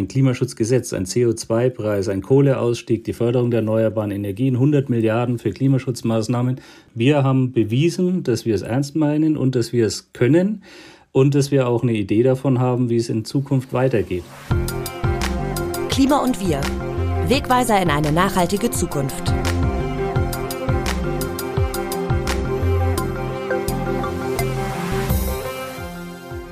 ein Klimaschutzgesetz, ein CO2-Preis, ein Kohleausstieg, die Förderung der erneuerbaren Energien, 100 Milliarden für Klimaschutzmaßnahmen. Wir haben bewiesen, dass wir es ernst meinen und dass wir es können und dass wir auch eine Idee davon haben, wie es in Zukunft weitergeht. Klima und wir. Wegweiser in eine nachhaltige Zukunft.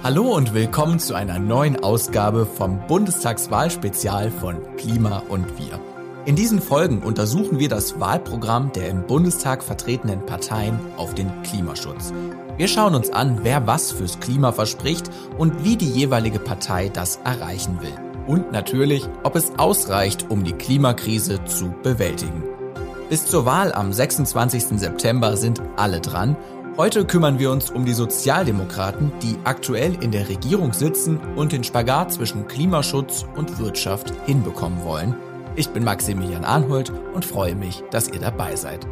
Hallo und willkommen zu einer neuen Ausgabe vom Bundestagswahlspezial von Klima und Wir. In diesen Folgen untersuchen wir das Wahlprogramm der im Bundestag vertretenen Parteien auf den Klimaschutz. Wir schauen uns an, wer was fürs Klima verspricht und wie die jeweilige Partei das erreichen will. Und natürlich, ob es ausreicht, um die Klimakrise zu bewältigen. Bis zur Wahl am 26. September sind alle dran Heute kümmern wir uns um die Sozialdemokraten, die aktuell in der Regierung sitzen und den Spagat zwischen Klimaschutz und Wirtschaft hinbekommen wollen. Ich bin Maximilian Arnhold und freue mich, dass ihr dabei seid.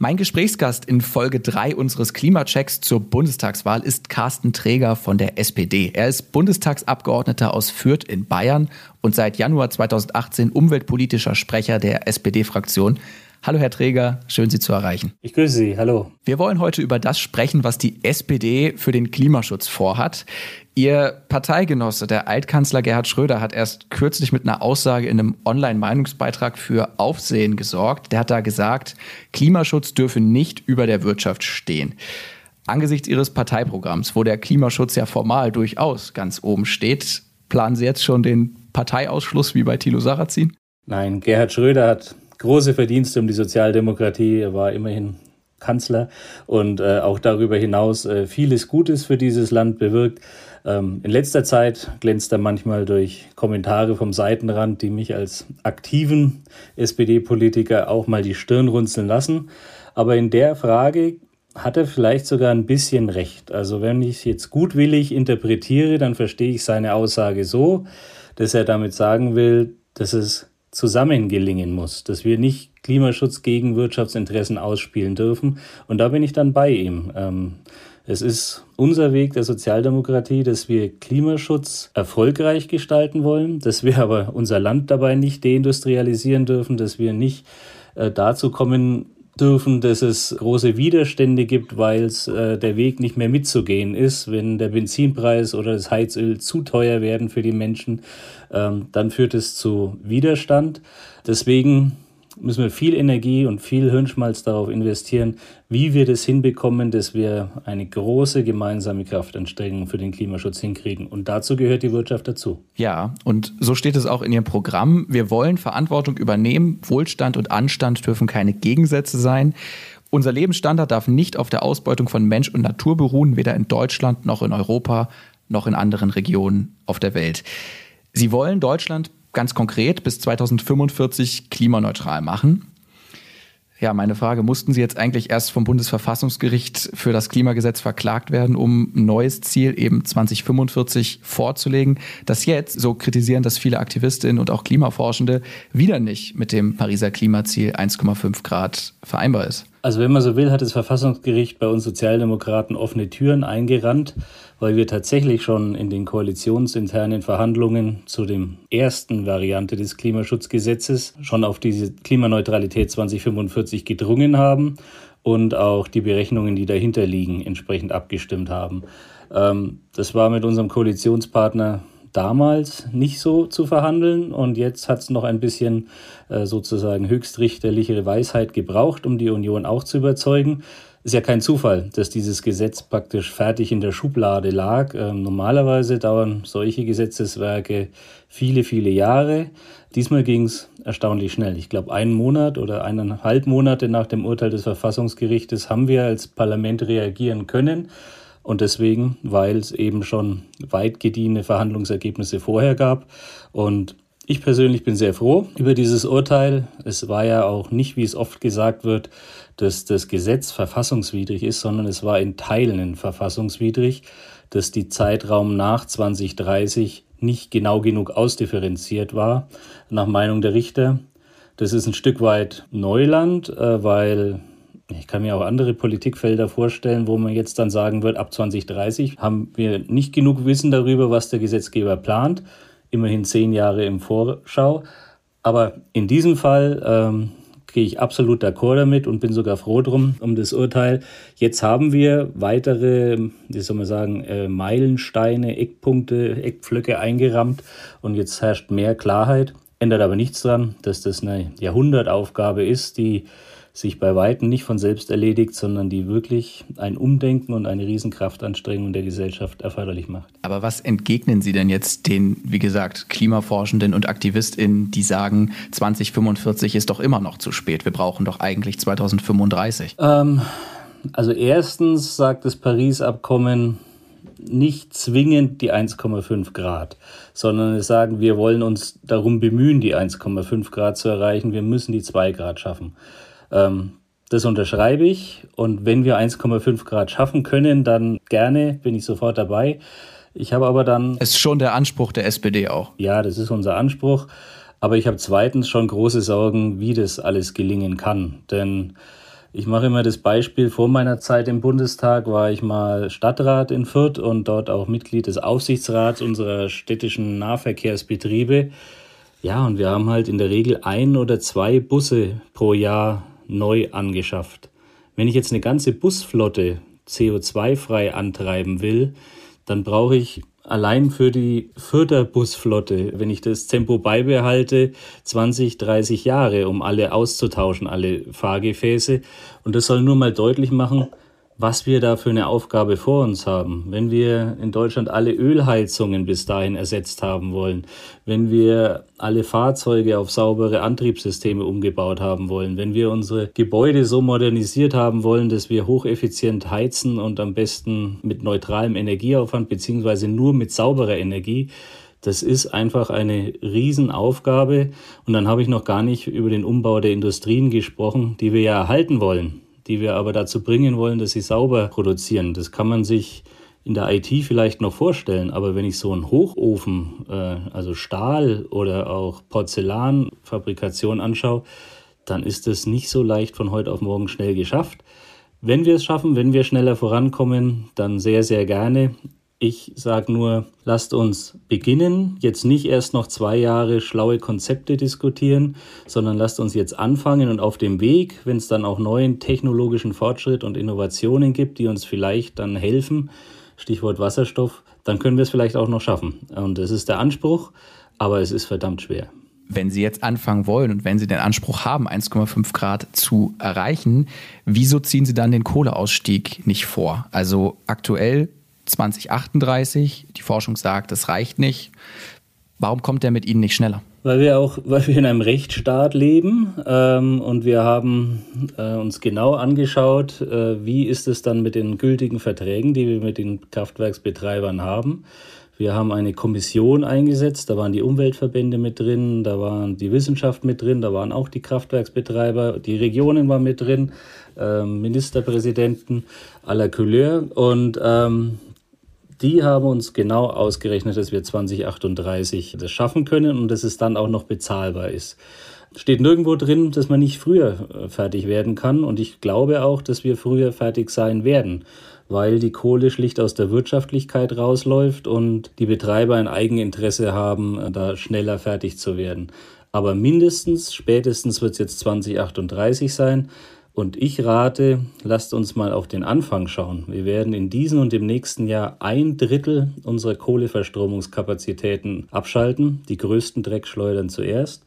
Mein Gesprächsgast in Folge 3 unseres Klimachecks zur Bundestagswahl ist Carsten Träger von der SPD. Er ist Bundestagsabgeordneter aus Fürth in Bayern und seit Januar 2018 umweltpolitischer Sprecher der SPD-Fraktion. Hallo Herr Träger, schön Sie zu erreichen. Ich grüße Sie, hallo. Wir wollen heute über das sprechen, was die SPD für den Klimaschutz vorhat. Ihr Parteigenosse, der Altkanzler Gerhard Schröder, hat erst kürzlich mit einer Aussage in einem Online-Meinungsbeitrag für Aufsehen gesorgt. Der hat da gesagt, Klimaschutz dürfe nicht über der Wirtschaft stehen. Angesichts Ihres Parteiprogramms, wo der Klimaschutz ja formal durchaus ganz oben steht, planen Sie jetzt schon den Parteiausschluss wie bei Thilo Sarrazin? Nein, Gerhard Schröder hat große Verdienste um die Sozialdemokratie. Er war immerhin Kanzler und äh, auch darüber hinaus äh, vieles Gutes für dieses Land bewirkt. Ähm, in letzter Zeit glänzt er manchmal durch Kommentare vom Seitenrand, die mich als aktiven SPD-Politiker auch mal die Stirn runzeln lassen. Aber in der Frage hat er vielleicht sogar ein bisschen recht. Also wenn ich jetzt gutwillig interpretiere, dann verstehe ich seine Aussage so, dass er damit sagen will, dass es zusammen gelingen muss, dass wir nicht Klimaschutz gegen Wirtschaftsinteressen ausspielen dürfen. Und da bin ich dann bei ihm. Ähm, es ist unser Weg der Sozialdemokratie, dass wir Klimaschutz erfolgreich gestalten wollen, dass wir aber unser Land dabei nicht deindustrialisieren dürfen, dass wir nicht äh, dazu kommen dürfen, dass es große Widerstände gibt, weil äh, der Weg nicht mehr mitzugehen ist. Wenn der Benzinpreis oder das Heizöl zu teuer werden für die Menschen, dann führt es zu Widerstand. Deswegen müssen wir viel Energie und viel Hirnschmalz darauf investieren, wie wir das hinbekommen, dass wir eine große gemeinsame Kraftanstrengung für den Klimaschutz hinkriegen. Und dazu gehört die Wirtschaft dazu. Ja, und so steht es auch in Ihrem Programm. Wir wollen Verantwortung übernehmen. Wohlstand und Anstand dürfen keine Gegensätze sein. Unser Lebensstandard darf nicht auf der Ausbeutung von Mensch und Natur beruhen, weder in Deutschland noch in Europa noch in anderen Regionen auf der Welt. Sie wollen Deutschland ganz konkret bis 2045 klimaneutral machen. Ja, meine Frage, mussten Sie jetzt eigentlich erst vom Bundesverfassungsgericht für das Klimagesetz verklagt werden, um ein neues Ziel eben 2045 vorzulegen, das jetzt, so kritisieren das viele Aktivistinnen und auch Klimaforschende, wieder nicht mit dem Pariser Klimaziel 1,5 Grad vereinbar ist? Also wenn man so will, hat das Verfassungsgericht bei uns Sozialdemokraten offene Türen eingerannt weil wir tatsächlich schon in den koalitionsinternen Verhandlungen zu dem ersten Variante des Klimaschutzgesetzes schon auf diese Klimaneutralität 2045 gedrungen haben und auch die Berechnungen, die dahinter liegen, entsprechend abgestimmt haben. Ähm, das war mit unserem Koalitionspartner damals nicht so zu verhandeln und jetzt hat es noch ein bisschen äh, sozusagen höchstrichterliche Weisheit gebraucht, um die Union auch zu überzeugen. Ist ja kein Zufall, dass dieses Gesetz praktisch fertig in der Schublade lag. Ähm, normalerweise dauern solche Gesetzeswerke viele, viele Jahre. Diesmal ging es erstaunlich schnell. Ich glaube, einen Monat oder eineinhalb Monate nach dem Urteil des Verfassungsgerichtes haben wir als Parlament reagieren können. Und deswegen, weil es eben schon weit gediehene Verhandlungsergebnisse vorher gab. Und ich persönlich bin sehr froh über dieses Urteil. Es war ja auch nicht, wie es oft gesagt wird, dass das Gesetz verfassungswidrig ist, sondern es war in Teilen verfassungswidrig, dass die Zeitraum nach 2030 nicht genau genug ausdifferenziert war, nach Meinung der Richter. Das ist ein Stück weit Neuland, äh, weil Ich kann mir auch andere Politikfelder vorstellen, wo man jetzt dann sagen wird, ab 2030 haben wir nicht genug Wissen darüber, was der Gesetzgeber plant. Immerhin zehn Jahre im Vorschau. Aber in diesem Fall ähm, gehe ich absolut d'accord damit und bin sogar froh drum um das Urteil. Jetzt haben wir weitere, wie soll man sagen, äh, Meilensteine, Eckpunkte, Eckpflöcke eingerammt und jetzt herrscht mehr Klarheit. Ändert aber nichts daran, dass das eine Jahrhundertaufgabe ist, die sich bei Weitem nicht von selbst erledigt, sondern die wirklich ein Umdenken und eine Riesenkraftanstrengung der Gesellschaft erforderlich macht. Aber was entgegnen Sie denn jetzt den, wie gesagt, Klimaforschenden und AktivistInnen, die sagen, 2045 ist doch immer noch zu spät, wir brauchen doch eigentlich 2035? Ähm, also erstens sagt das Paris-Abkommen, nicht zwingend die 1,5 Grad, sondern es sagen, wir wollen uns darum bemühen, die 1,5 Grad zu erreichen. Wir müssen die 2 Grad schaffen. Ähm, das unterschreibe ich und wenn wir 1,5 Grad schaffen können, dann gerne, bin ich sofort dabei. Ich habe aber dann. Es ist schon der Anspruch der SPD auch. Ja, das ist unser Anspruch. Aber ich habe zweitens schon große Sorgen, wie das alles gelingen kann. Denn ich mache immer das Beispiel, vor meiner Zeit im Bundestag war ich mal Stadtrat in Fürth und dort auch Mitglied des Aufsichtsrats unserer städtischen Nahverkehrsbetriebe. Ja, und wir haben halt in der Regel ein oder zwei Busse pro Jahr neu angeschafft. Wenn ich jetzt eine ganze Busflotte CO2-frei antreiben will, dann brauche ich allein für die Förderbusflotte, wenn ich das Tempo beibehalte, 20, 30 Jahre, um alle auszutauschen, alle Fahrgefäße. Und das soll nur mal deutlich machen, was wir da für eine Aufgabe vor uns haben. Wenn wir in Deutschland alle Ölheizungen bis dahin ersetzt haben wollen, wenn wir alle Fahrzeuge auf saubere Antriebssysteme umgebaut haben wollen, wenn wir unsere Gebäude so modernisiert haben wollen, dass wir hocheffizient heizen und am besten mit neutralem Energieaufwand beziehungsweise nur mit sauberer Energie, das ist einfach eine Riesenaufgabe. Und dann habe ich noch gar nicht über den Umbau der Industrien gesprochen, die wir ja erhalten wollen die wir aber dazu bringen wollen, dass sie sauber produzieren. Das kann man sich in der IT vielleicht noch vorstellen, aber wenn ich so einen Hochofen, äh, also Stahl oder auch Porzellanfabrikation anschaue, dann ist es nicht so leicht von heute auf morgen schnell geschafft. Wenn wir es schaffen, wenn wir schneller vorankommen, dann sehr, sehr gerne. Ich sage nur, lasst uns beginnen, jetzt nicht erst noch zwei Jahre schlaue Konzepte diskutieren, sondern lasst uns jetzt anfangen und auf dem Weg, wenn es dann auch neuen technologischen Fortschritt und Innovationen gibt, die uns vielleicht dann helfen, Stichwort Wasserstoff, dann können wir es vielleicht auch noch schaffen. Und es ist der Anspruch, aber es ist verdammt schwer. Wenn Sie jetzt anfangen wollen und wenn Sie den Anspruch haben, 1,5 Grad zu erreichen, wieso ziehen Sie dann den Kohleausstieg nicht vor? Also aktuell 2038. Die Forschung sagt, das reicht nicht. Warum kommt der mit Ihnen nicht schneller? Weil wir auch, weil wir in einem Rechtsstaat leben ähm, und wir haben äh, uns genau angeschaut, äh, wie ist es dann mit den gültigen Verträgen, die wir mit den Kraftwerksbetreibern haben. Wir haben eine Kommission eingesetzt, da waren die Umweltverbände mit drin, da waren die Wissenschaft mit drin, da waren auch die Kraftwerksbetreiber, die Regionen waren mit drin, äh, Ministerpräsidenten aller Couleur und ähm, die haben uns genau ausgerechnet, dass wir 2038 das schaffen können und dass es dann auch noch bezahlbar ist. Steht nirgendwo drin, dass man nicht früher äh, fertig werden kann und ich glaube auch, dass wir früher fertig sein werden, weil die Kohle schlicht aus der Wirtschaftlichkeit rausläuft und die Betreiber ein Eigeninteresse haben, äh, da schneller fertig zu werden. Aber mindestens, spätestens wird es jetzt 2038 sein. Und ich rate, lasst uns mal auf den Anfang schauen. Wir werden in diesem und im nächsten Jahr ein Drittel unserer Kohleverstromungskapazitäten abschalten, die größten Dreckschleudern zuerst.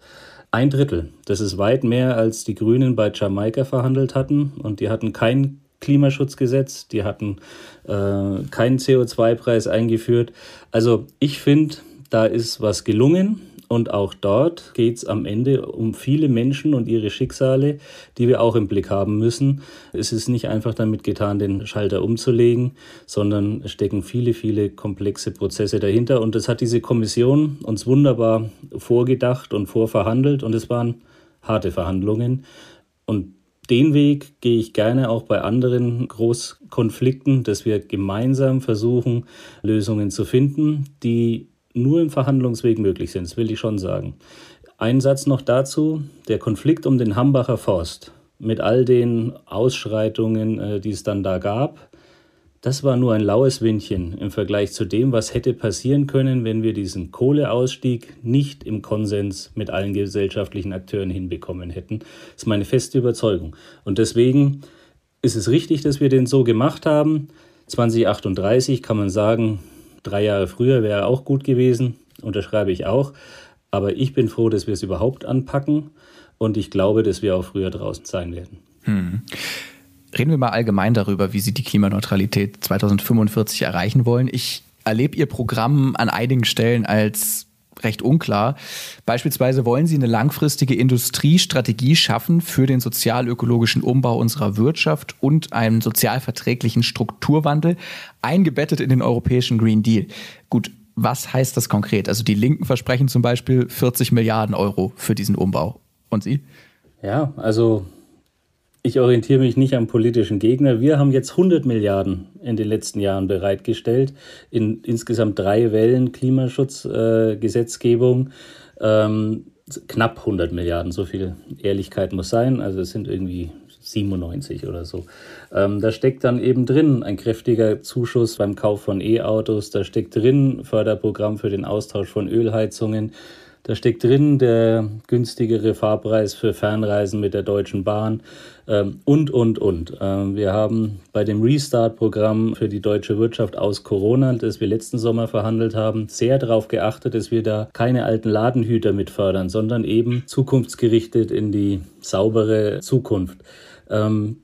Ein Drittel. Das ist weit mehr, als die Grünen bei Jamaika verhandelt hatten. Und die hatten kein Klimaschutzgesetz, die hatten äh, keinen CO2-Preis eingeführt. Also ich finde, da ist was gelungen. Und auch dort geht es am Ende um viele Menschen und ihre Schicksale, die wir auch im Blick haben müssen. Es ist nicht einfach damit getan, den Schalter umzulegen, sondern stecken viele, viele komplexe Prozesse dahinter. Und das hat diese Kommission uns wunderbar vorgedacht und vorverhandelt. Und es waren harte Verhandlungen. Und den Weg gehe ich gerne auch bei anderen Großkonflikten, dass wir gemeinsam versuchen, Lösungen zu finden, die nur im Verhandlungsweg möglich sind, das will ich schon sagen. Ein Satz noch dazu, der Konflikt um den Hambacher Forst mit all den Ausschreitungen, äh, die es dann da gab, das war nur ein laues Windchen im Vergleich zu dem, was hätte passieren können, wenn wir diesen Kohleausstieg nicht im Konsens mit allen gesellschaftlichen Akteuren hinbekommen hätten. Das ist meine feste Überzeugung. Und deswegen ist es richtig, dass wir den so gemacht haben. 2038 kann man sagen, drei Jahre früher wäre auch gut gewesen, unterschreibe ich auch. Aber ich bin froh, dass wir es überhaupt anpacken und ich glaube, dass wir auch früher draußen sein werden. Hm. Reden wir mal allgemein darüber, wie Sie die Klimaneutralität 2045 erreichen wollen. Ich erlebe Ihr Programm an einigen Stellen als recht unklar. Beispielsweise wollen Sie eine langfristige Industriestrategie schaffen für den sozial-ökologischen Umbau unserer Wirtschaft und einen sozialverträglichen Strukturwandel, eingebettet in den europäischen Green Deal. Gut, was heißt das konkret? Also die Linken versprechen zum Beispiel 40 Milliarden Euro für diesen Umbau. Und Sie? Ja, also ich orientiere mich nicht am politischen Gegner. Wir haben jetzt 100 Milliarden in den letzten Jahren bereitgestellt in insgesamt drei Wellen Klimaschutzgesetzgebung. Äh, ähm, knapp 100 Milliarden, so viel Ehrlichkeit muss sein. Also es sind irgendwie 97 oder so. Ähm, da steckt dann eben drin ein kräftiger Zuschuss beim Kauf von E-Autos, da steckt drin Förderprogramm für den Austausch von Ölheizungen, da steckt drin der günstigere Fahrpreis für Fernreisen mit der Deutschen Bahn ähm, und, und, und. Ähm, wir haben bei dem Restart-Programm für die deutsche Wirtschaft aus Corona, das wir letzten Sommer verhandelt haben, sehr darauf geachtet, dass wir da keine alten Ladenhüter mit fördern, sondern eben zukunftsgerichtet in die saubere Zukunft. Ähm,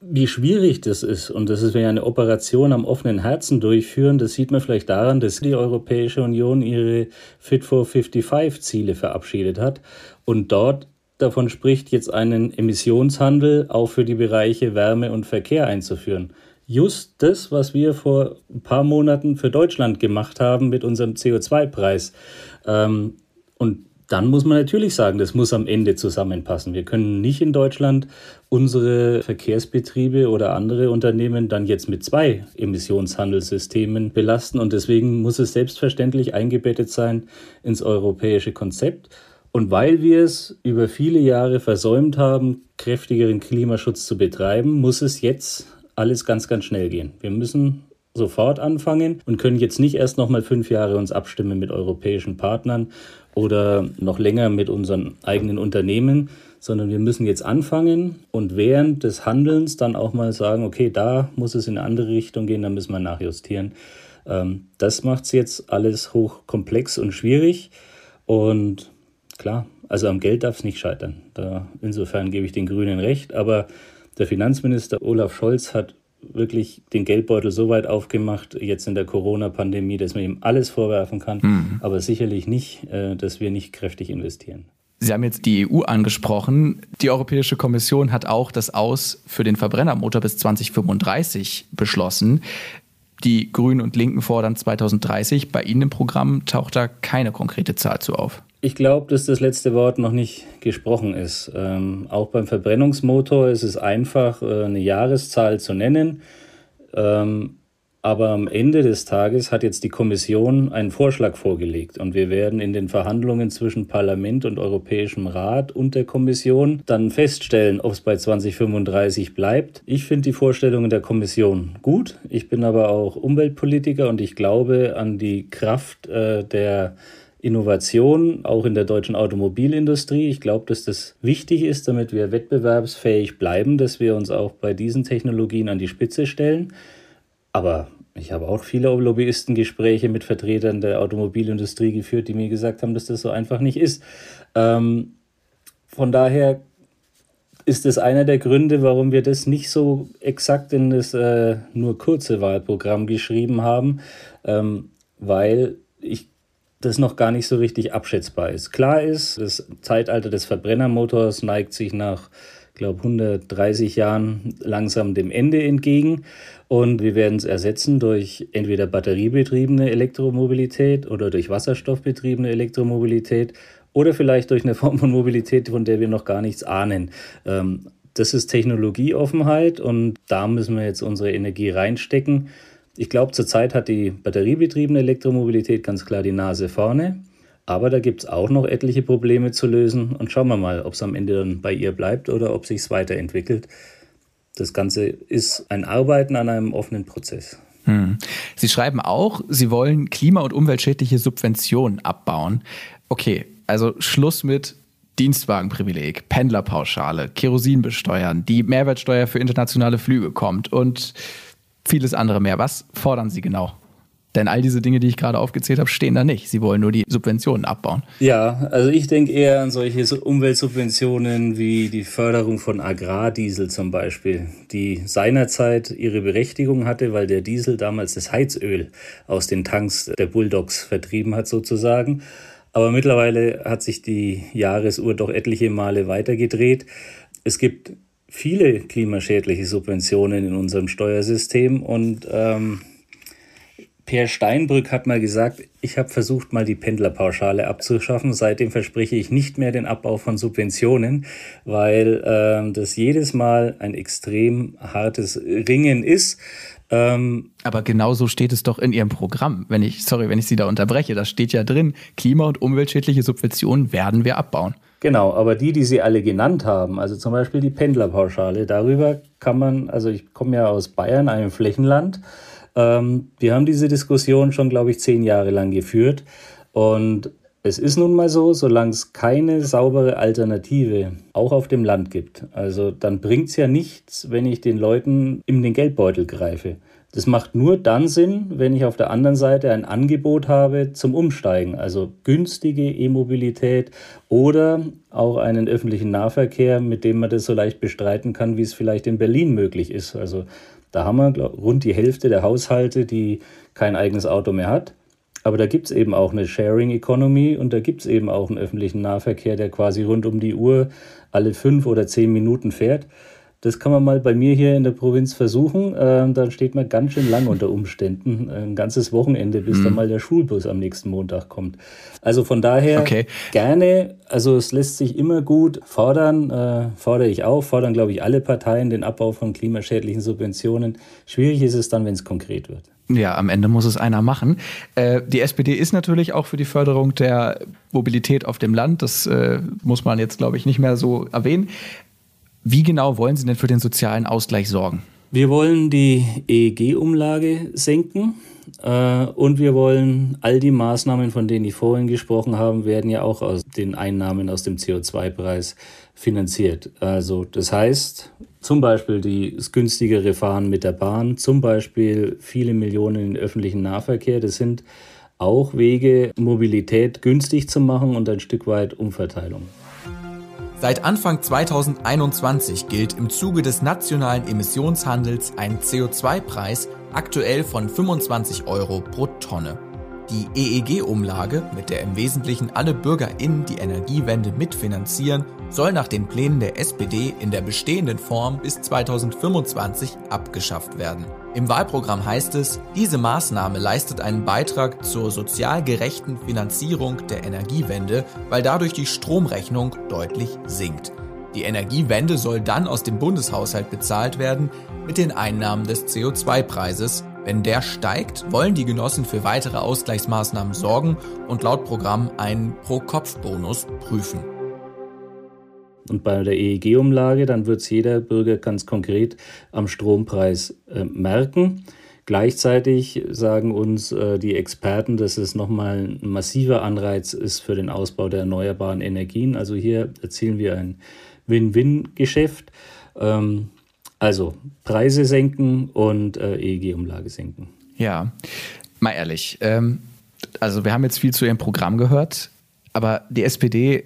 wie schwierig das ist, und das ist, wenn wir eine Operation am offenen Herzen durchführen, das sieht man vielleicht daran, dass die Europäische Union ihre Fit for 55 Ziele verabschiedet hat und dort davon spricht, jetzt einen Emissionshandel auch für die Bereiche Wärme und Verkehr einzuführen. Just das, was wir vor ein paar Monaten für Deutschland gemacht haben mit unserem CO2-Preis. Ähm, und dann muss man natürlich sagen, das muss am Ende zusammenpassen. Wir können nicht in Deutschland unsere Verkehrsbetriebe oder andere Unternehmen dann jetzt mit zwei Emissionshandelssystemen belasten. Und deswegen muss es selbstverständlich eingebettet sein ins europäische Konzept. Und weil wir es über viele Jahre versäumt haben, kräftigeren Klimaschutz zu betreiben, muss es jetzt alles ganz, ganz schnell gehen. Wir müssen sofort anfangen und können jetzt nicht erst noch mal fünf Jahre uns abstimmen mit europäischen Partnern oder noch länger mit unseren eigenen Unternehmen, sondern wir müssen jetzt anfangen und während des Handelns dann auch mal sagen, okay, da muss es in eine andere Richtung gehen, da müssen wir nachjustieren. Ähm, das macht es jetzt alles hochkomplex und schwierig und klar, also am Geld darf es nicht scheitern. Da, insofern gebe ich den Grünen recht, aber der Finanzminister Olaf Scholz hat wirklich den Geldbeutel so weit aufgemacht, jetzt in der Corona-Pandemie, dass man ihm alles vorwerfen kann, mhm. aber sicherlich nicht, äh, dass wir nicht kräftig investieren. Sie haben jetzt die EU angesprochen. Die Europäische Kommission hat auch das Aus für den Verbrennermotor bis 2035 beschlossen. Die Grünen und Linken fordern 2030. Bei Ihnen im Programm taucht da keine konkrete Zahl zu auf. Ich glaube, dass das letzte Wort noch nicht gesprochen ist. Ähm, auch beim Verbrennungsmotor ist es einfach, äh, eine Jahreszahl zu nennen. Ähm, aber am Ende des Tages hat jetzt die Kommission einen Vorschlag vorgelegt und wir werden in den Verhandlungen zwischen Parlament und Europäischem Rat und der Kommission dann feststellen, ob es bei 2035 bleibt. Ich finde die Vorstellungen der Kommission gut. Ich bin aber auch Umweltpolitiker und ich glaube an die Kraft äh, der Innovation, auch in der deutschen Automobilindustrie. Ich glaube, dass das wichtig ist, damit wir wettbewerbsfähig bleiben, dass wir uns auch bei diesen Technologien an die Spitze stellen. Aber ich habe auch viele Lobbyistengespräche mit Vertretern der Automobilindustrie geführt, die mir gesagt haben, dass das so einfach nicht ist. Ähm, von daher ist es einer der Gründe, warum wir das nicht so exakt in das äh, nur kurze Wahlprogramm geschrieben haben, ähm, weil ich das noch gar nicht so richtig abschätzbar ist. Klar ist, das Zeitalter des Verbrennermotors neigt sich nach, glaube 130 Jahren langsam dem Ende entgegen und wir werden es ersetzen durch entweder batteriebetriebene Elektromobilität oder durch wasserstoffbetriebene Elektromobilität oder vielleicht durch eine Form von Mobilität, von der wir noch gar nichts ahnen. Ähm, das ist Technologieoffenheit und da müssen wir jetzt unsere Energie reinstecken. Ich glaube, zurzeit hat die batteriebetriebene Elektromobilität ganz klar die Nase vorne. Aber da gibt es auch noch etliche Probleme zu lösen und schauen wir mal, ob es am Ende dann bei ihr bleibt oder ob sich weiterentwickelt. Das Ganze ist ein Arbeiten an einem offenen Prozess. Hm. Sie schreiben auch, Sie wollen klima- und umweltschädliche Subventionen abbauen. Okay, also Schluss mit Dienstwagenprivileg, Pendlerpauschale, Kerosin besteuern, die Mehrwertsteuer für internationale Flüge kommt und vieles andere mehr. Was fordern Sie genau? Denn all diese Dinge, die ich gerade aufgezählt habe, stehen da nicht. Sie wollen nur die Subventionen abbauen. Ja, also ich denke eher an solche Umweltsubventionen wie die Förderung von Agrardiesel zum Beispiel, die seinerzeit ihre Berechtigung hatte, weil der Diesel damals das Heizöl aus den Tanks der Bulldogs vertrieben hat sozusagen. Aber mittlerweile hat sich die Jahresuhr doch etliche Male weitergedreht. Es gibt viele klimaschädliche Subventionen in unserem Steuersystem und ähm, Per Steinbrück hat mal gesagt, ich habe versucht, mal die Pendlerpauschale abzuschaffen. Seitdem verspreche ich nicht mehr den Abbau von Subventionen, weil äh, das jedes Mal ein extrem hartes Ringen ist. Ähm, Aber genauso steht es doch in Ihrem Programm. Wenn ich, sorry, wenn ich Sie da unterbreche, da steht ja drin, klima- und umweltschädliche Subventionen werden wir abbauen. Genau, aber die, die Sie alle genannt haben, also zum Beispiel die Pendlerpauschale, darüber kann man, also ich komme ja aus Bayern, einem Flächenland, ähm, wir haben diese Diskussion schon, glaube ich, zehn Jahre lang geführt. Und es ist nun mal so, solange es keine saubere Alternative auch auf dem Land gibt, also dann bringt es ja nichts, wenn ich den Leuten in den Geldbeutel greife. Das macht nur dann Sinn, wenn ich auf der anderen Seite ein Angebot habe zum Umsteigen, also günstige E-Mobilität oder auch einen öffentlichen Nahverkehr, mit dem man das so leicht bestreiten kann, wie es vielleicht in Berlin möglich ist. Also da haben wir glaub, rund die Hälfte der Haushalte, die kein eigenes Auto mehr hat. Aber da gibt es eben auch eine Sharing Economy und da gibt es eben auch einen öffentlichen Nahverkehr, der quasi rund um die Uhr alle fünf oder zehn Minuten fährt. Das kann man mal bei mir hier in der Provinz versuchen. Ähm, dann steht man ganz schön lang unter Umständen. Ein ganzes Wochenende, bis mhm. dann mal der Schulbus am nächsten Montag kommt. Also von daher okay. gerne. Also es lässt sich immer gut fordern. Äh, fordere ich auch. Fordern, glaube ich, alle Parteien den Abbau von klimaschädlichen Subventionen. Schwierig ist es dann, wenn es konkret wird. Ja, am Ende muss es einer machen. Äh, die SPD ist natürlich auch für die Förderung der Mobilität auf dem Land. Das äh, muss man jetzt, glaube ich, nicht mehr so erwähnen. Wie genau wollen Sie denn für den sozialen Ausgleich sorgen? Wir wollen die EEG-Umlage senken äh, und wir wollen all die Maßnahmen, von denen ich vorhin gesprochen habe, werden ja auch aus den Einnahmen aus dem CO2-Preis finanziert. Also das heißt zum Beispiel das günstigere Fahren mit der Bahn, zum Beispiel viele Millionen in öffentlichen Nahverkehr. Das sind auch Wege, Mobilität günstig zu machen und ein Stück weit Umverteilung. Seit Anfang 2021 gilt im Zuge des nationalen Emissionshandels ein CO2-Preis aktuell von 25 Euro pro Tonne. Die EEG-Umlage, mit der im Wesentlichen alle BürgerInnen die Energiewende mitfinanzieren, soll nach den Plänen der SPD in der bestehenden Form bis 2025 abgeschafft werden. Im Wahlprogramm heißt es, diese Maßnahme leistet einen Beitrag zur sozial gerechten Finanzierung der Energiewende, weil dadurch die Stromrechnung deutlich sinkt. Die Energiewende soll dann aus dem Bundeshaushalt bezahlt werden mit den Einnahmen des CO2-Preises, wenn der steigt, wollen die Genossen für weitere Ausgleichsmaßnahmen sorgen und laut Programm einen Pro-Kopf-Bonus prüfen. Und bei der EEG-Umlage, dann wird es jeder Bürger ganz konkret am Strompreis äh, merken. Gleichzeitig sagen uns äh, die Experten, dass es nochmal ein massiver Anreiz ist für den Ausbau der erneuerbaren Energien. Also hier erzielen wir ein Win-Win-Geschäft. Ähm, also Preise senken und äh, EEG-Umlage senken. Ja, mal ehrlich. Ähm, also wir haben jetzt viel zu Ihrem Programm gehört, aber die SPD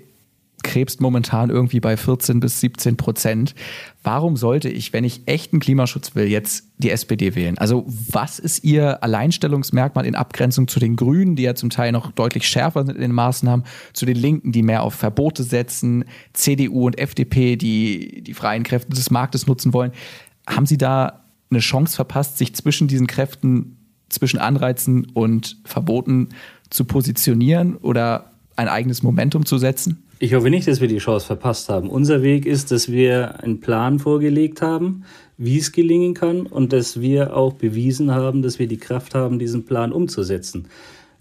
krebst momentan irgendwie bei 14 bis 17 Prozent. Warum sollte ich, wenn ich echten Klimaschutz will, jetzt die SPD wählen? Also was ist Ihr Alleinstellungsmerkmal in Abgrenzung zu den Grünen, die ja zum Teil noch deutlich schärfer sind in den Maßnahmen, zu den Linken, die mehr auf Verbote setzen, CDU und FDP, die die freien Kräfte des Marktes nutzen wollen? Haben Sie da eine Chance verpasst, sich zwischen diesen Kräften, zwischen Anreizen und Verboten zu positionieren oder ein eigenes Momentum zu setzen? Ich hoffe nicht, dass wir die Chance verpasst haben. Unser Weg ist, dass wir einen Plan vorgelegt haben, wie es gelingen kann und dass wir auch bewiesen haben, dass wir die Kraft haben, diesen Plan umzusetzen.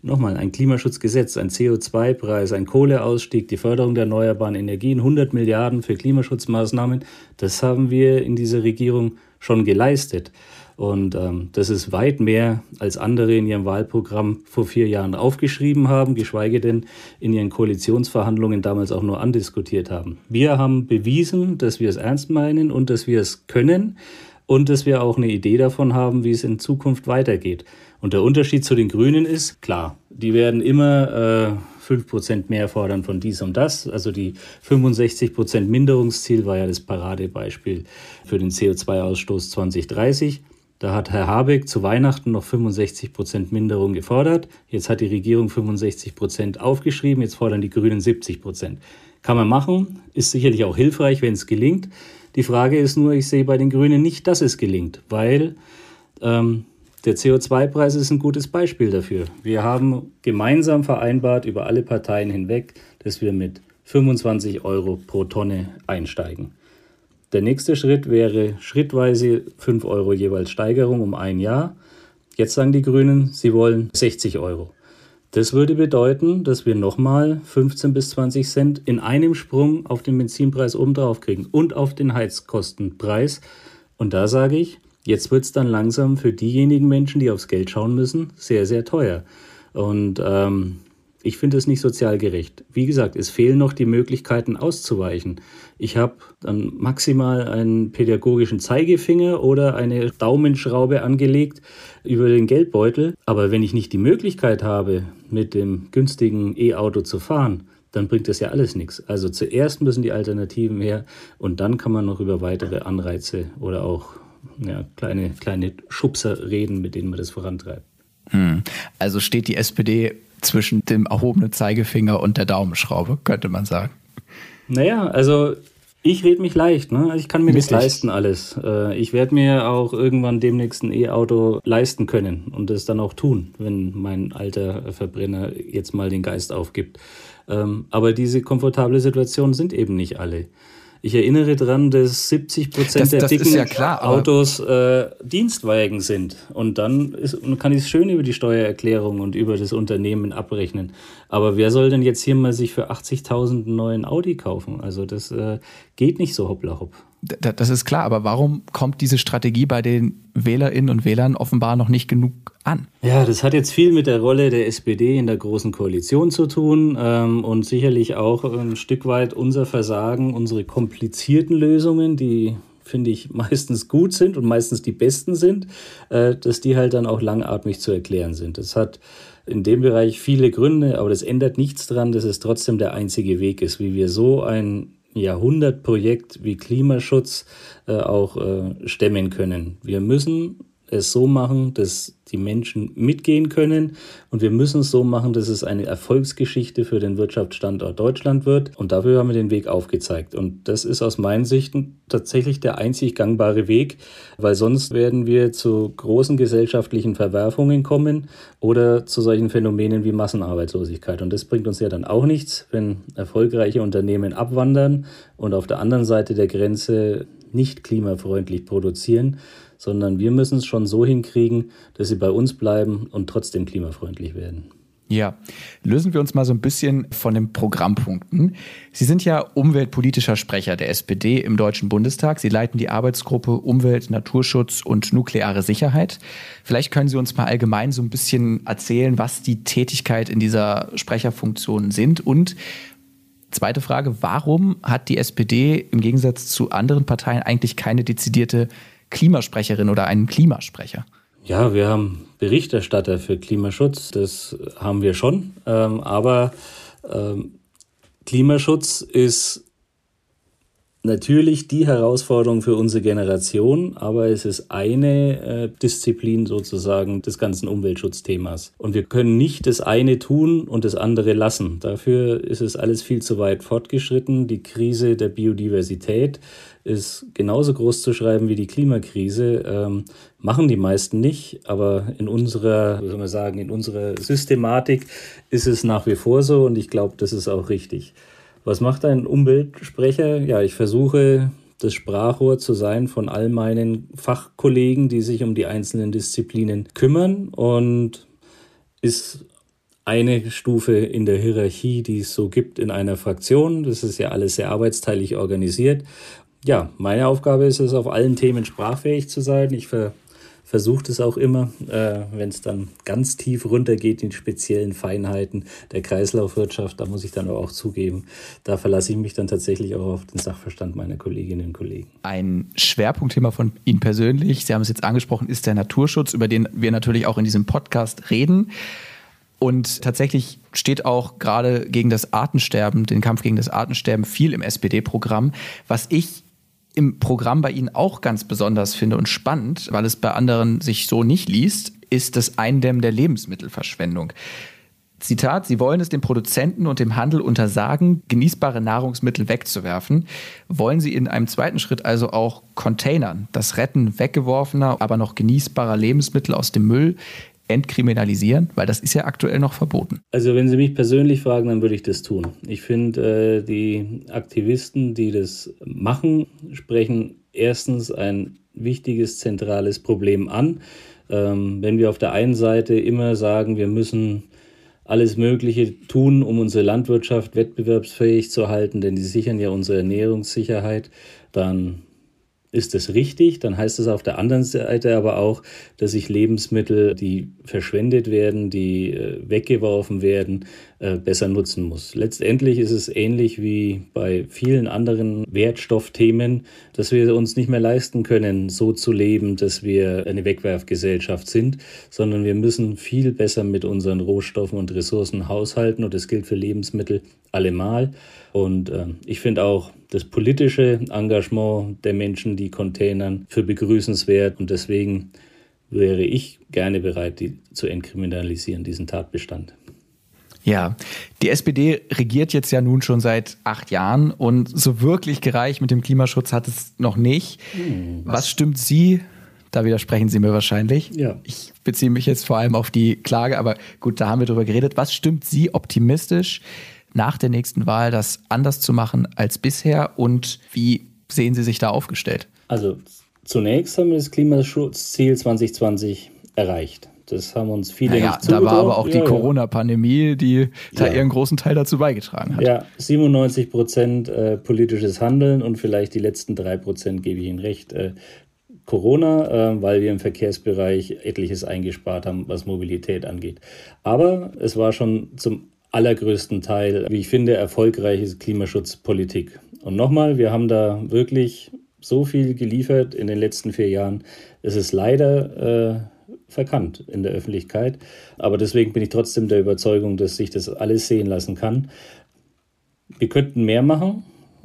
Nochmal, ein Klimaschutzgesetz, ein CO2-Preis, ein Kohleausstieg, die Förderung der erneuerbaren Energien, 100 Milliarden für Klimaschutzmaßnahmen, das haben wir in dieser Regierung schon geleistet. Und ähm, das ist weit mehr, als andere in ihrem Wahlprogramm vor vier Jahren aufgeschrieben haben, geschweige denn in ihren Koalitionsverhandlungen damals auch nur andiskutiert haben. Wir haben bewiesen, dass wir es ernst meinen und dass wir es können und dass wir auch eine Idee davon haben, wie es in Zukunft weitergeht. Und der Unterschied zu den Grünen ist, klar, die werden immer äh, 5% mehr fordern von dies und das. Also die 65% Minderungsziel war ja das Paradebeispiel für den CO2-Ausstoß 2030. Da hat Herr Habeck zu Weihnachten noch 65 Prozent Minderung gefordert. Jetzt hat die Regierung 65 Prozent aufgeschrieben. Jetzt fordern die Grünen 70 Prozent. Kann man machen, ist sicherlich auch hilfreich, wenn es gelingt. Die Frage ist nur, ich sehe bei den Grünen nicht, dass es gelingt, weil ähm, der CO2-Preis ist ein gutes Beispiel dafür. Wir haben gemeinsam vereinbart über alle Parteien hinweg, dass wir mit 25 Euro pro Tonne einsteigen. Der nächste Schritt wäre schrittweise 5 Euro jeweils Steigerung um ein Jahr. Jetzt sagen die Grünen, sie wollen 60 Euro. Das würde bedeuten, dass wir nochmal 15 bis 20 Cent in einem Sprung auf den Benzinpreis obendrauf kriegen und auf den Heizkostenpreis. Und da sage ich, jetzt wird es dann langsam für diejenigen Menschen, die aufs Geld schauen müssen, sehr, sehr teuer. Und ähm, ich finde es nicht sozial gerecht. Wie gesagt, es fehlen noch die Möglichkeiten auszuweichen. Ich habe dann maximal einen pädagogischen Zeigefinger oder eine Daumenschraube angelegt über den Geldbeutel. Aber wenn ich nicht die Möglichkeit habe, mit dem günstigen E-Auto zu fahren, dann bringt das ja alles nichts. Also zuerst müssen die Alternativen her und dann kann man noch über weitere Anreize oder auch ja, kleine, kleine Schubser reden, mit denen man das vorantreibt. Hm. Also steht die SPD zwischen dem erhobenen Zeigefinger und der Daumenschraube, könnte man sagen. Naja, also ich rede mich leicht, ne? Ich kann mir Wirklich? das leisten alles. Äh, ich werde mir auch irgendwann demnächst ein E-Auto leisten können und das dann auch tun, wenn mein alter Verbrenner jetzt mal den Geist aufgibt. Ähm, aber diese komfortable Situation sind eben nicht alle. Ich erinnere daran, dass 70 Prozent der dicken ja klar, Autos äh, Dienstwagen sind. Und dann ist, kann ich es schön über die Steuererklärung und über das Unternehmen abrechnen. Aber wer soll denn jetzt hier mal sich für 80.000 einen neuen Audi kaufen? Also das äh, geht nicht so hoppla hopp. Das ist klar, aber warum kommt diese Strategie bei den Wählerinnen und Wählern offenbar noch nicht genug an? Ja, das hat jetzt viel mit der Rolle der SPD in der Großen Koalition zu tun ähm, und sicherlich auch ein Stück weit unser Versagen, unsere komplizierten Lösungen, die finde ich meistens gut sind und meistens die besten sind, äh, dass die halt dann auch langatmig zu erklären sind. Das hat in dem Bereich viele Gründe, aber das ändert nichts daran, dass es trotzdem der einzige Weg ist, wie wir so ein Jahrhundertprojekt wie Klimaschutz äh, auch äh, stemmen können. Wir müssen es so machen, dass die Menschen mitgehen können. Und wir müssen es so machen, dass es eine Erfolgsgeschichte für den Wirtschaftsstandort Deutschland wird. Und dafür haben wir den Weg aufgezeigt. Und das ist aus meinen Sichten tatsächlich der einzig gangbare Weg, weil sonst werden wir zu großen gesellschaftlichen Verwerfungen kommen oder zu solchen Phänomenen wie Massenarbeitslosigkeit. Und das bringt uns ja dann auch nichts, wenn erfolgreiche Unternehmen abwandern und auf der anderen Seite der Grenze nicht klimafreundlich produzieren, sondern wir müssen es schon so hinkriegen, dass sie bei uns bleiben und trotzdem klimafreundlich werden. Ja, lösen wir uns mal so ein bisschen von den Programmpunkten. Sie sind ja umweltpolitischer Sprecher der SPD im Deutschen Bundestag. Sie leiten die Arbeitsgruppe Umwelt, Naturschutz und nukleare Sicherheit. Vielleicht können Sie uns mal allgemein so ein bisschen erzählen, was die Tätigkeit in dieser Sprecherfunktion sind und Zweite Frage, warum hat die SPD im Gegensatz zu anderen Parteien eigentlich keine dezidierte Klimasprecherin oder einen Klimasprecher? Ja, wir haben Berichterstatter für Klimaschutz, das haben wir schon. Ähm, aber ähm, Klimaschutz ist natürlich die Herausforderung für unsere Generation, aber es ist eine äh, Disziplin sozusagen des ganzen Umweltschutzthemas. Und wir können nicht das eine tun und das andere lassen. Dafür ist es alles viel zu weit fortgeschritten. Die Krise der Biodiversität ist genauso groß zu schreiben wie die Klimakrise. Ähm, machen die meisten nicht, aber in unserer, wie soll man sagen, in unserer Systematik ist es nach wie vor so und ich glaube, das ist auch richtig. Was macht ein Umweltsprecher? Ja, ich versuche das Sprachrohr zu sein von all meinen Fachkollegen, die sich um die einzelnen Disziplinen kümmern und ist eine Stufe in der Hierarchie, die es so gibt in einer Fraktion. Das ist ja alles sehr arbeitsteilig organisiert. Ja, meine Aufgabe ist es, auf allen Themen sprachfähig zu sein. Ich ver versuche es auch immer, äh, wenn es dann ganz tief runtergeht in speziellen Feinheiten der Kreislaufwirtschaft, da muss ich dann auch zugeben, da verlasse ich mich dann tatsächlich auch auf den Sachverstand meiner Kolleginnen und Kollegen. Ein Schwerpunktthema von Ihnen persönlich, Sie haben es jetzt angesprochen, ist der Naturschutz, über den wir natürlich auch in diesem Podcast reden. Und tatsächlich steht auch gerade gegen das Artensterben, den Kampf gegen das Artensterben viel im SPD-Programm. Was ich im Programm bei Ihnen auch ganz besonders finde und spannend, weil es bei anderen sich so nicht liest, ist das Eindämmen der Lebensmittelverschwendung. Zitat, Sie wollen es dem Produzenten und dem Handel untersagen, genießbare Nahrungsmittel wegzuwerfen. Wollen Sie in einem zweiten Schritt also auch Containern, das Retten weggeworfener, aber noch genießbarer Lebensmittel aus dem Müll entkriminalisieren? Weil das ist ja aktuell noch verboten. Also wenn Sie mich persönlich fragen, dann würde ich das tun. Ich finde, äh, die Aktivisten, die das machen, sprechen erstens ein wichtiges, zentrales Problem an. Ähm, wenn wir auf der einen Seite immer sagen, wir müssen alles Mögliche tun, um unsere Landwirtschaft wettbewerbsfähig zu halten, denn die sichern ja unsere Ernährungssicherheit, dann ist das richtig, dann heißt es auf der anderen Seite aber auch, dass sich Lebensmittel, die verschwendet werden, die äh, weggeworfen werden, besser nutzen muss. Letztendlich ist es ähnlich wie bei vielen anderen Wertstoffthemen, dass wir uns nicht mehr leisten können, so zu leben, dass wir eine Wegwerfgesellschaft sind, sondern wir müssen viel besser mit unseren Rohstoffen und Ressourcen haushalten und das gilt für Lebensmittel allemal. Und äh, ich finde auch das politische Engagement der Menschen, die containern, für begrüßenswert. Und deswegen wäre ich gerne bereit, die zu entkriminalisieren, diesen Tatbestand. Ja, die SPD regiert jetzt ja nun schon seit acht Jahren und so wirklich gereicht mit dem Klimaschutz hat es noch nicht. Hm, was? was stimmt Sie da widersprechen Sie mir wahrscheinlich. Ja. Ich beziehe mich jetzt vor allem auf die Klage, aber gut, da haben wir drüber geredet. Was stimmt Sie optimistisch nach der nächsten Wahl, das anders zu machen als bisher und wie sehen Sie sich da aufgestellt? Also zunächst haben wir das Klimaschutzziel 2020 erreicht. Das haben uns viele naja, nicht zugetraut. Da war aber auch die ja, Corona-Pandemie, die da ihren großen Teil dazu beigetragen hat. Ja, 97 Prozent äh, politisches Handeln und vielleicht die letzten drei Prozent, gebe ich Ihnen recht, äh, Corona, äh, weil wir im Verkehrsbereich etliches eingespart haben, was Mobilität angeht. Aber es war schon zum allergrößten Teil, wie ich finde, erfolgreiche Klimaschutzpolitik. Und nochmal, wir haben da wirklich so viel geliefert in den letzten vier Jahren. Es ist leider äh, verkannt in der Öffentlichkeit. Aber deswegen bin ich trotzdem der Überzeugung, dass sich das alles sehen lassen kann. Wir könnten mehr machen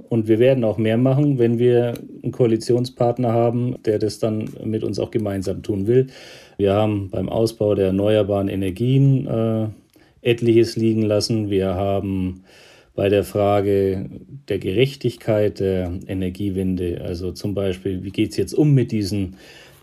und wir werden auch mehr machen, wenn wir einen Koalitionspartner haben, der das dann mit uns auch gemeinsam tun will. Wir haben beim Ausbau der erneuerbaren Energien äh, etliches liegen lassen. Wir haben bei der Frage der Gerechtigkeit der Energiewende, also zum Beispiel, wie geht es jetzt um mit diesen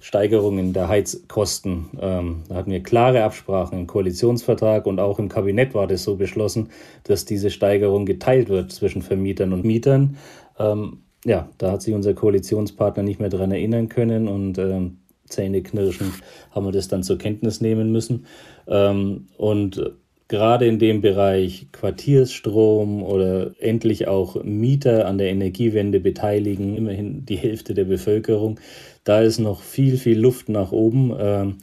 Steigerungen der Heizkosten. Ähm, da hatten wir klare Absprachen im Koalitionsvertrag und auch im Kabinett war das so beschlossen, dass diese Steigerung geteilt wird zwischen Vermietern und Mietern. Ähm, ja, da hat sich unser Koalitionspartner nicht mehr daran erinnern können und ähm, Zähneknirschen haben wir das dann zur Kenntnis nehmen müssen. Ähm, und gerade in dem Bereich Quartiersstrom oder endlich auch Mieter an der Energiewende beteiligen, immerhin die Hälfte der Bevölkerung, da ist noch viel, viel Luft nach oben. Ähm,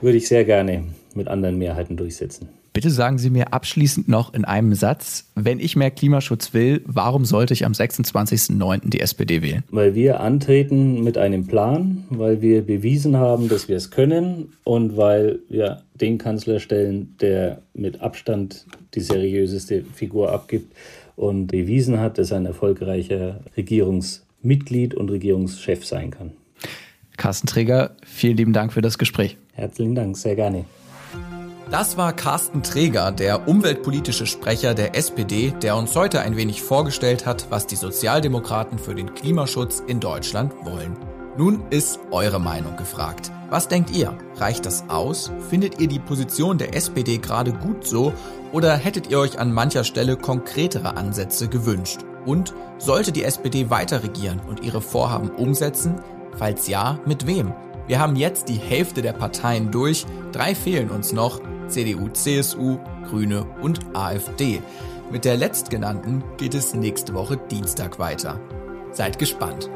würde ich sehr gerne mit anderen Mehrheiten durchsetzen. Bitte sagen Sie mir abschließend noch in einem Satz, wenn ich mehr Klimaschutz will, warum sollte ich am 26.09. die SPD wählen? Weil wir antreten mit einem Plan, weil wir bewiesen haben, dass wir es können und weil wir den Kanzler stellen, der mit Abstand die seriöseste Figur abgibt und bewiesen hat, dass er ein erfolgreicher Regierungsmitglied und Regierungschef sein kann. Carsten Träger, vielen lieben Dank für das Gespräch. Herzlichen Dank, sehr gerne. Das war Carsten Träger, der umweltpolitische Sprecher der SPD, der uns heute ein wenig vorgestellt hat, was die Sozialdemokraten für den Klimaschutz in Deutschland wollen. Nun ist eure Meinung gefragt. Was denkt ihr? Reicht das aus? Findet ihr die Position der SPD gerade gut so oder hättet ihr euch an mancher Stelle konkretere Ansätze gewünscht? Und sollte die SPD weiter regieren und ihre Vorhaben umsetzen? Falls ja, mit wem? Wir haben jetzt die Hälfte der Parteien durch, drei fehlen uns noch, CDU, CSU, Grüne und AfD. Mit der letztgenannten geht es nächste Woche Dienstag weiter. Seid gespannt.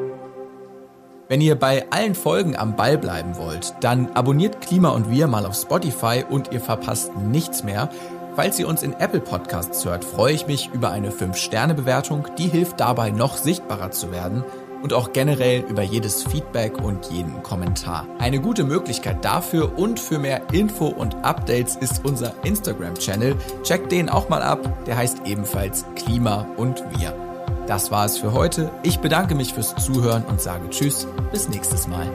Wenn ihr bei allen Folgen am Ball bleiben wollt, dann abonniert Klima und Wir mal auf Spotify und ihr verpasst nichts mehr. Falls ihr uns in Apple Podcasts hört, freue ich mich über eine 5-Sterne-Bewertung. Die hilft dabei, noch sichtbarer zu werden und auch generell über jedes Feedback und jeden Kommentar. Eine gute Möglichkeit dafür und für mehr Info und Updates ist unser Instagram-Channel. Checkt den auch mal ab. Der heißt ebenfalls Klima und Wir. Das war es für heute. Ich bedanke mich fürs Zuhören und sage Tschüss, bis nächstes Mal.